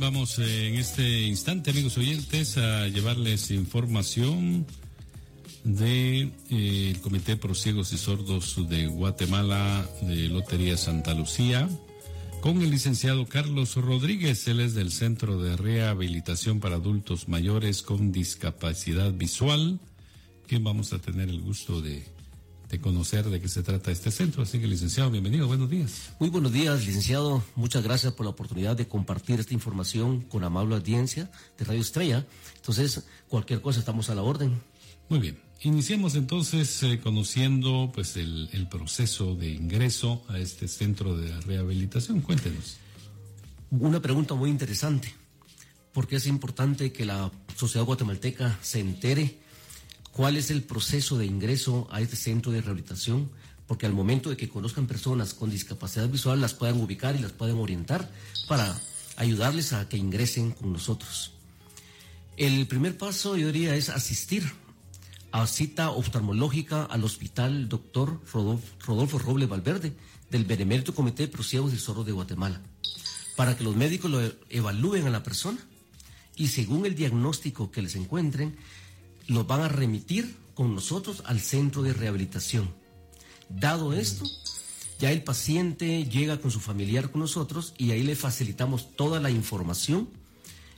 vamos eh, en este instante, amigos oyentes, a llevarles información del de, eh, Comité Pro Ciegos y Sordos de Guatemala de Lotería Santa Lucía con el licenciado Carlos Rodríguez. Él es del Centro de Rehabilitación para Adultos Mayores con Discapacidad Visual, quien vamos a tener el gusto de de conocer de qué se trata este centro. Así que, licenciado, bienvenido, buenos días. Muy buenos días, licenciado. Muchas gracias por la oportunidad de compartir esta información con amable audiencia de Radio Estrella. Entonces, cualquier cosa estamos a la orden. Muy bien. Iniciemos entonces eh, conociendo pues el, el proceso de ingreso a este centro de rehabilitación. Cuéntenos. Una pregunta muy interesante, porque es importante que la sociedad guatemalteca se entere cuál es el proceso de ingreso a este centro de rehabilitación, porque al momento de que conozcan personas con discapacidad visual las puedan ubicar y las puedan orientar para ayudarles a que ingresen con nosotros. El primer paso, yo diría, es asistir a cita oftalmológica al hospital doctor Rodolfo, Roble Valverde del Benemérito Comité de Prosiegos y Zorros de Guatemala, para que los médicos lo evalúen a la persona y según el diagnóstico que les encuentren, los van a remitir con nosotros al centro de rehabilitación. Dado esto, ya el paciente llega con su familiar con nosotros y ahí le facilitamos toda la información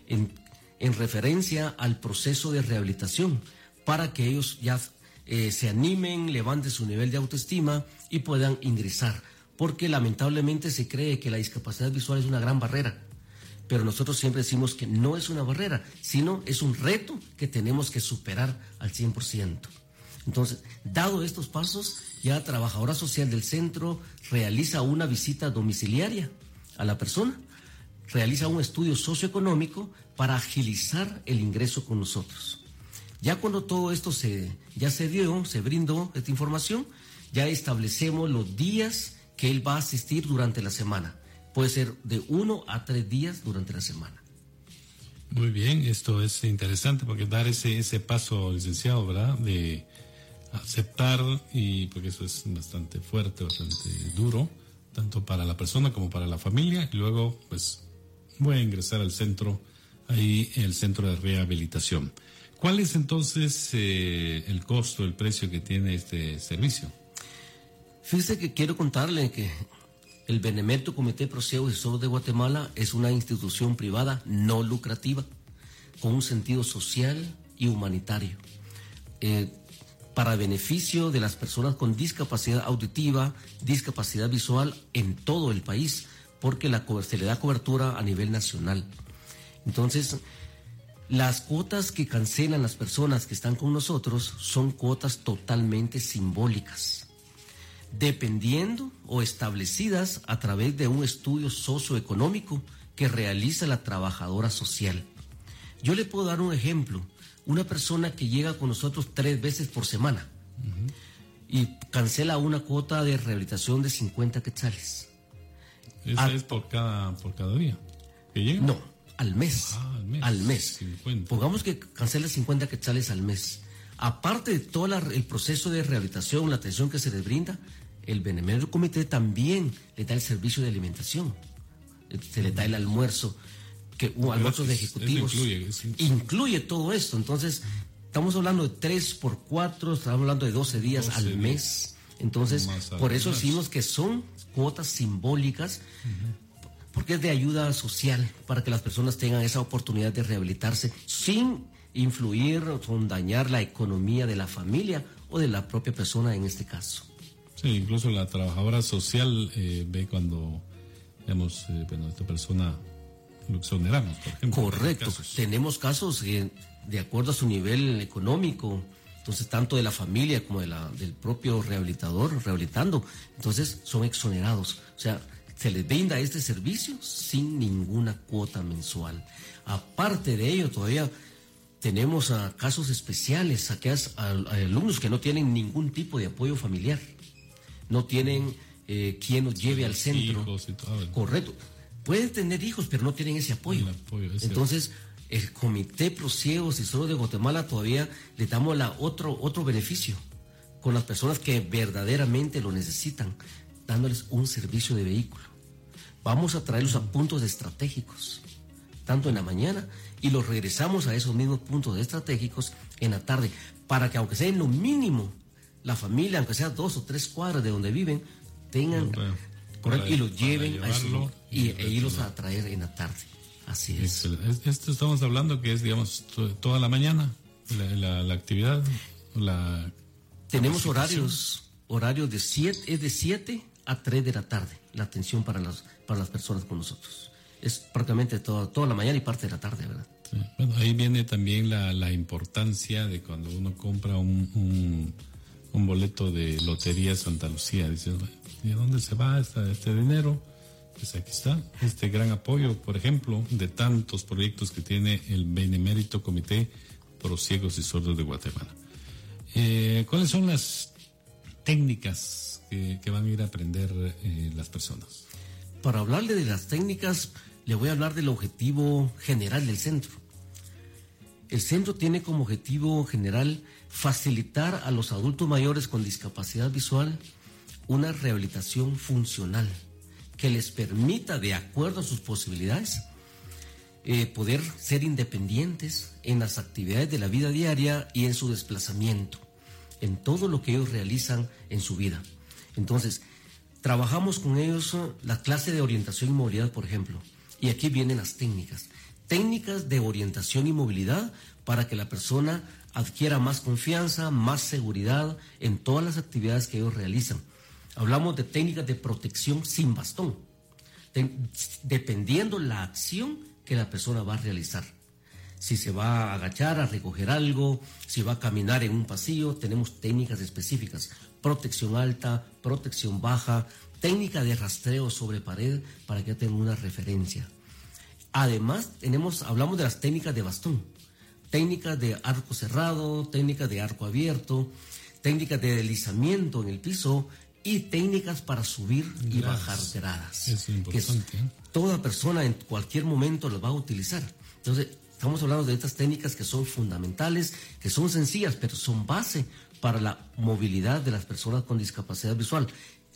en, referencia al proceso de rehabilitación para que ellos ya eh, se animen, levanten su nivel de autoestima y puedan ingresar. Porque lamentablemente se cree que la discapacidad visual es una gran barrera pero nosotros siempre decimos que no es una barrera, sino es un reto que tenemos que superar al 100%. Entonces, dado estos pasos, ya trabajadora social del centro realiza una visita domiciliaria a la persona, realiza un estudio socioeconómico para agilizar el ingreso con nosotros. Ya cuando todo esto se, ya se dio, se brindó esta información, ya establecemos los días que él va a asistir durante la semana puede ser de uno a tres días durante la semana. Muy bien, esto es interesante porque dar ese, ese paso, licenciado, ¿verdad? De aceptar, y porque eso es bastante fuerte, bastante duro, tanto para la persona como para la familia, y luego, pues, voy a ingresar al centro, ahí el centro de rehabilitación. ¿Cuál es entonces eh, el costo, el precio que tiene este servicio? Fíjese que quiero contarle que el Benemérito Comité Sordos de Guatemala es una institución privada no lucrativa, con un sentido social y humanitario, eh, para beneficio de las personas con discapacidad auditiva, discapacidad visual en todo el país, porque la, se le da cobertura a nivel nacional. Entonces, las cuotas que cancelan las personas que están con nosotros son cuotas totalmente simbólicas dependiendo o establecidas a través de un estudio socioeconómico que realiza la trabajadora social. Yo le puedo dar un ejemplo. Una persona que llega con nosotros tres veces por semana y cancela una cuota de rehabilitación de 50 quetzales. ¿Esa es por cada, por cada día que llega? No, al mes. Ah, al mes. Pongamos que cancela 50 quetzales al mes. Aparte de todo el proceso de rehabilitación, la atención que se les brinda, el Benemérito Comité también le da el servicio de alimentación. Se le da el almuerzo, que un almuerzo de ejecutivos. Incluye, todo esto. Entonces, estamos hablando de 3 por 4, estamos hablando de 12 días al mes. Entonces, por eso decimos que son cuotas simbólicas, porque es de ayuda social para que las personas tengan esa oportunidad de rehabilitarse sin influir o dañar la economía de la familia o de la propia persona en este caso. Sí, incluso la trabajadora social eh, ve cuando, digamos, eh, bueno, esta persona lo exoneramos, por ejemplo. Correcto. Tenemos casos de acuerdo a su nivel económico, entonces tanto de la familia como de la, del propio rehabilitador rehabilitando, entonces son exonerados. O sea, se les brinda este servicio sin ninguna cuota mensual. Aparte de ello, todavía tenemos a casos especiales, a, a alumnos que no tienen ningún tipo de apoyo familiar no tienen eh, quien los lleve al centro. Correcto. Pueden tener hijos, pero no tienen ese apoyo. Entonces, el Comité Pro Ciegos y Solo de Guatemala todavía le damos la otro, otro beneficio con las personas que verdaderamente lo necesitan, dándoles un servicio de vehículo. Vamos a traerlos a puntos estratégicos tanto en la mañana, y los regresamos a esos mismos puntos estratégicos en la tarde, para que aunque sea en lo mínimo, la familia, aunque sea dos o tres cuadras de donde viven, tengan y los lleven a eso, y, e irlos a traer en la tarde. Así es. Esto estamos hablando que es, digamos, toda la mañana, la, la, actividad, la... Tenemos horarios, horarios de 7, es de 7 a 3 de la tarde, la atención para las, para las personas con nosotros. Es prácticamente toda, toda la mañana y parte de la tarde, ¿verdad? Bueno, ahí viene también la, la, importancia de cuando uno compra un, un, un, boleto de Lotería Santa Lucía. Dices, ¿y a dónde se va este dinero? Pues aquí está, este gran apoyo, por ejemplo, de tantos proyectos que tiene el Benemérito Comité Pro Ciegos y Sordos de Guatemala. Eh, ¿Cuáles son las técnicas que, van a ir a aprender eh, las personas? Para hablarle de las técnicas, le voy a hablar del objetivo general del centro. El centro tiene como objetivo general facilitar a los adultos mayores con discapacidad visual una rehabilitación funcional que les permita, de acuerdo a sus posibilidades, eh, poder ser independientes en las actividades de la vida diaria y en su desplazamiento, en todo lo que ellos realizan en su vida. Entonces, trabajamos con ellos la clase de orientación y movilidad, por ejemplo, y aquí vienen las técnicas. Técnicas de orientación y movilidad para que la persona adquiera más confianza, más seguridad en todas las actividades que ellos realizan Hablamos de técnicas de protección sin bastón, dependiendo la acción que la persona va a realizar. Si se va a agachar a recoger algo, si va a caminar en un pasillo, tenemos técnicas específicas. Protección alta, protección baja, técnica de rastreo sobre pared para que tenga una referencia. Además, tenemos, hablamos de las técnicas de bastón, técnicas de arco cerrado, técnicas de arco abierto, técnicas de deslizamiento en el piso y técnicas para subir y bajar gradas. Es importante. ¿eh? toda persona en cualquier momento lo va a utilizar. Entonces, estamos hablando de estas técnicas que son fundamentales, que son sencillas, pero son base para la movilidad de las personas con discapacidad visual.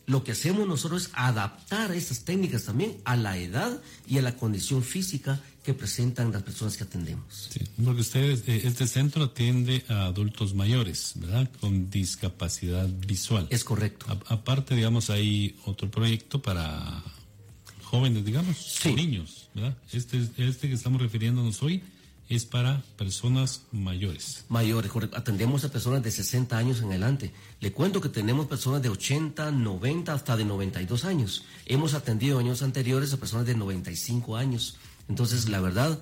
Lo que hacemos nosotros es adaptar estas técnicas también a la edad y a la condición física que presentan las personas que atendemos. Sí, porque ustedes, este centro atiende a adultos mayores, ¿verdad? Con discapacidad visual. Es correcto. aparte, digamos, hay otro proyecto para jóvenes, digamos, sí. niños, ¿verdad? Este, este que estamos refiriéndonos hoy es para personas mayores. Mayores. Atendemos a personas de 60 años en adelante. Le cuento que tenemos personas de 80, 90, hasta de 92 años. Hemos atendido años anteriores a personas de 95 años. Entonces, la verdad,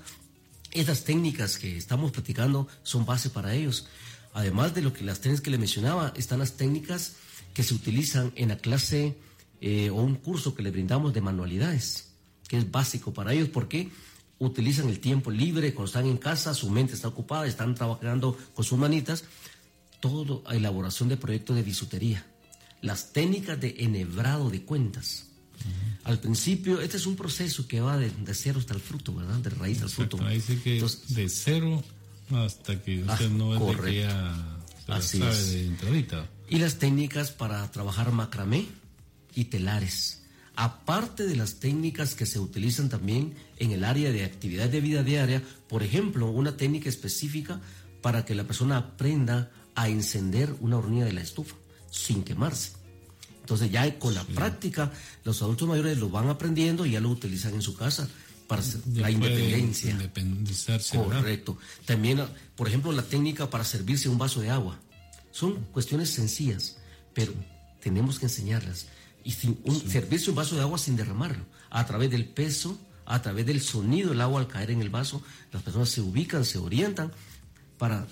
esas técnicas que estamos platicando son base para ellos. Además de lo que las técnicas que le mencionaba, están las técnicas que se utilizan en la clase eh, o un curso que le brindamos de manualidades, que es básico para ellos porque utilizan el tiempo libre, cuando están en casa, su mente está ocupada, están trabajando con sus manitas, todo elaboración de proyectos de bisutería, las técnicas de enhebrado de cuentas, al principio, este es un proceso que va de, cero hasta el fruto, ¿verdad? De raíz al fruto. Ahí sí que de cero hasta que usted ah, no es de que ya Así sabe de entradita. Y las técnicas para trabajar macramé y telares. Aparte de las técnicas que se utilizan también en el área de actividad de vida diaria, por ejemplo, una técnica específica para que la persona aprenda a encender una hornilla de la estufa sin quemarse. Entonces ya con la práctica los adultos mayores lo van aprendiendo y ya lo utilizan en su casa para la independencia. Independizarse. Correcto. También, por ejemplo, la técnica para servirse un vaso de agua. Son cuestiones sencillas, pero tenemos que enseñarlas. Y servirse un vaso de agua sin derramarlo, a través del peso, a través del sonido del agua al caer en el vaso, las personas se ubican, se orientan para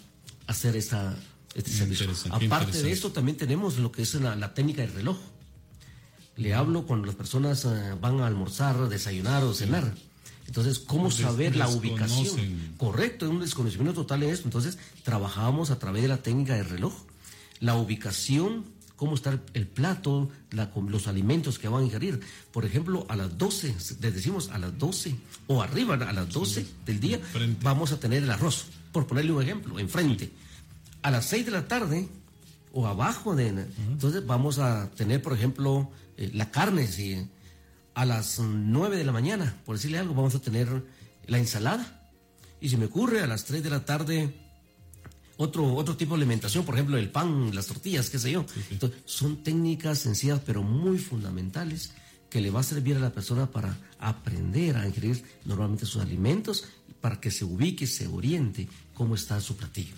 hacer esta, este servicio. Aparte de esto, también tenemos lo que es la, técnica del reloj. Le hablo cuando las personas eh, van a almorzar, desayunar o cenar. Entonces, ¿cómo saber la ubicación? Correcto, es un desconocimiento total en esto. Entonces, trabajamos a través de la técnica del reloj. La ubicación, cómo está el plato, los alimentos que van a ingerir. Por ejemplo, a las 12, les decimos a las 12 o arriba, a las 12 del día, vamos a tener el arroz, por ponerle un ejemplo, enfrente. A las 6 de la tarde o abajo de... Entonces vamos a tener, por ejemplo, eh, la carne, si a las 9 de la mañana, por decirle algo, vamos a tener la ensalada. Y si me ocurre a las 3 de la tarde otro, otro tipo de alimentación, por ejemplo, el pan, las tortillas, qué sé yo. Entonces, son técnicas sencillas pero muy fundamentales que le va a servir a la persona para aprender a ingerir normalmente sus alimentos, para que se ubique, se oriente cómo está su platillo.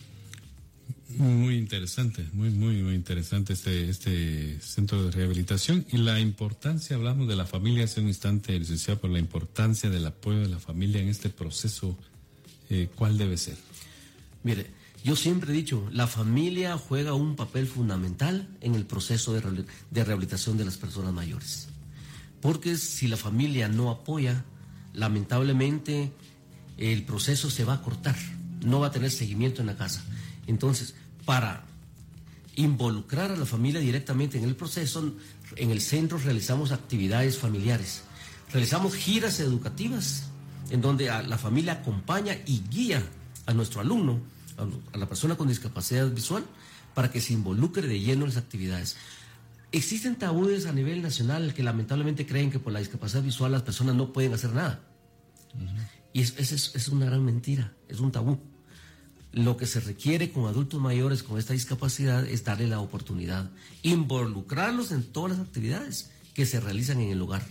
Muy interesante, muy, muy, muy interesante este, este centro de rehabilitación y la importancia, hablamos de la familia hace un instante, licenciado, por la importancia del apoyo de la familia en este proceso, eh, ¿cuál debe ser? Mire, yo siempre he dicho, la familia juega un papel fundamental en el proceso de, rehabilitación de las personas mayores. Porque si la familia no apoya, lamentablemente el proceso se va a cortar, no va a tener seguimiento en la casa. Entonces, para involucrar a la familia directamente en el proceso, en el centro realizamos actividades familiares, realizamos giras educativas en donde la familia acompaña y guía a nuestro alumno a la persona con discapacidad visual para que se involucre de lleno en las actividades. Existen tabúes a nivel nacional que lamentablemente creen que por la discapacidad visual las personas no pueden hacer nada. Y esa es, es, una gran mentira, es un tabú. Lo que se requiere con adultos mayores con esta discapacidad es darle la oportunidad, involucrarlos en todas las actividades que se realizan en el hogar.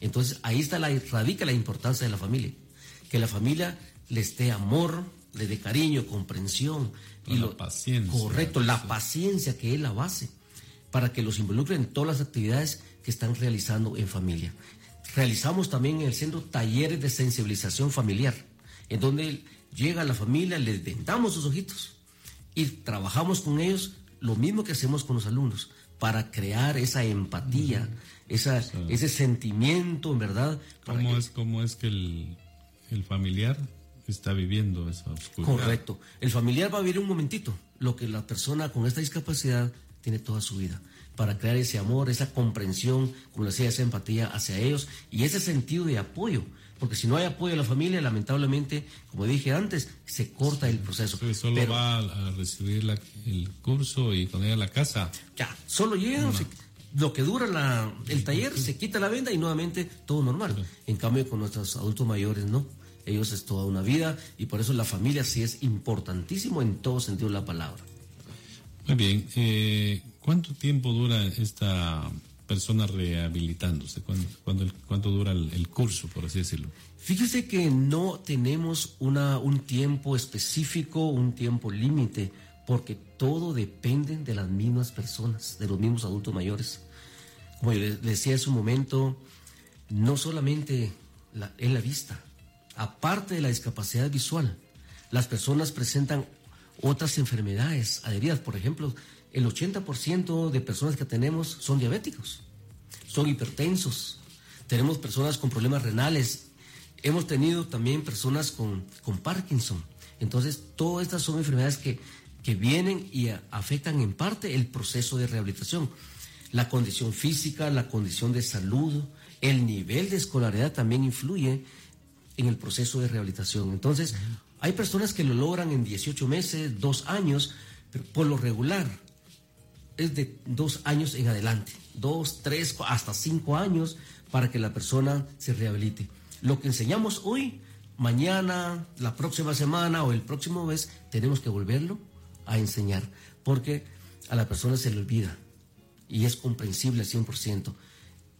Entonces ahí está la, radica la importancia de la familia, que la familia les dé amor, le dé cariño, comprensión y la paciencia. Correcto, la paciencia que es la base para que los involucren en todas las actividades que están realizando en familia. Realizamos también en el centro talleres de sensibilización familiar, en donde llega la familia, les vendamos sus ojitos y trabajamos con ellos lo mismo que hacemos con los alumnos para crear esa empatía, esa, ese sentimiento, en verdad. ¿Cómo, es, ¿Cómo es que el, el familiar está viviendo esa oscuridad. Correcto. El familiar va a vivir un momentito lo que la persona con esta discapacidad tiene toda su vida para crear ese amor, esa comprensión, como decía, esa empatía hacia ellos y ese sentido de apoyo. Porque si no hay apoyo a la familia, lamentablemente, como dije antes, se corta el proceso. solo va a recibir el curso y cuando llega a la casa. Ya, solo llega, lo que dura la, el taller, se quita la venda y nuevamente todo normal. En cambio, con nuestros adultos mayores, no ellos es toda una vida y por eso la familia sí es importantísimo en todo sentido de la palabra. Muy bien, eh, ¿cuánto tiempo dura esta persona rehabilitándose? ¿Cuánto, cuánto, dura el, curso, por así decirlo? Fíjese que no tenemos una, un tiempo específico, un tiempo límite, porque todo depende de las mismas personas, de los mismos adultos mayores. Como yo les decía hace un momento, no solamente la, en la vista, aparte de la discapacidad visual, las personas presentan otras enfermedades adheridas. Por ejemplo, el 80% de personas que tenemos son diabéticos, son hipertensos, tenemos personas con problemas renales, hemos tenido también personas con, con Parkinson. Entonces, todas estas son enfermedades que, que vienen y afectan en parte el proceso de rehabilitación. La condición física, la condición de salud, el nivel de escolaridad también influye en el proceso de rehabilitación. Entonces, hay personas que lo logran en 18 meses, dos años, pero por lo regular es de dos años en adelante, dos, tres, hasta cinco años para que la persona se rehabilite. Lo que enseñamos hoy, mañana, la próxima semana o el próximo mes, tenemos que volverlo a enseñar, porque a la persona se le olvida y es comprensible al 100%.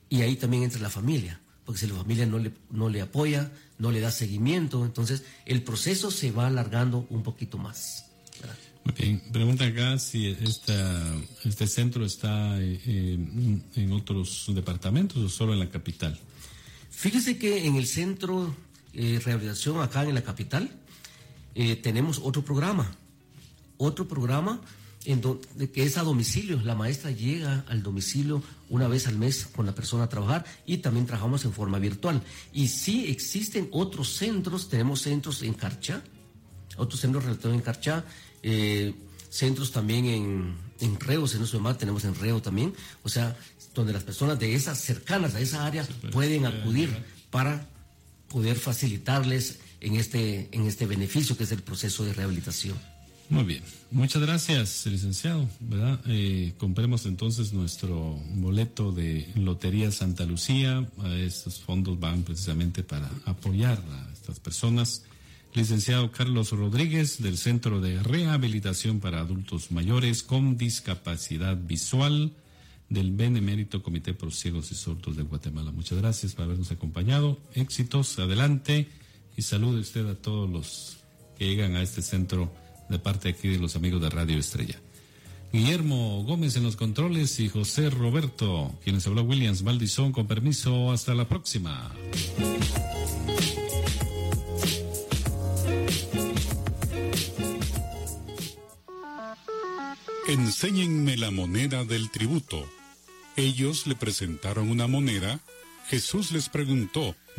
Y ahí también entra la familia porque si la familia no le, no le apoya, no le da seguimiento, entonces el proceso se va alargando un poquito más. Okay. Pregunta acá si esta, este centro está eh, en otros departamentos o solo en la capital. Fíjese que en el centro de eh, rehabilitación acá en la capital eh, tenemos otro programa, otro programa en donde, que es a domicilio. La maestra llega al domicilio una vez al mes con la persona a trabajar y también trabajamos en forma virtual. Y sí existen otros centros, tenemos centros en Carchá, otros centros en Carchá, eh, centros también en, en Reos, en nuestro tenemos en Reo también, o sea, donde las personas de esas cercanas a esa área pueden acudir para poder facilitarles en este, en este beneficio que es el proceso de rehabilitación. Muy bien, muchas gracias, licenciado. Eh, compremos entonces nuestro boleto de Lotería Santa Lucía. estos fondos van precisamente para apoyar a estas personas. Licenciado Carlos Rodríguez, del Centro de Rehabilitación para Adultos Mayores con Discapacidad Visual del Benemérito Comité por Ciegos y Sordos de Guatemala. Muchas gracias por habernos acompañado. Éxitos, adelante y salude usted a todos los que llegan a este centro de parte aquí de los amigos de Radio Estrella. Guillermo Gómez en los controles y José Roberto, quienes habló Williams Valdizón, con permiso, hasta la próxima. Enséñenme la moneda del tributo. Ellos le presentaron una moneda. Jesús les preguntó,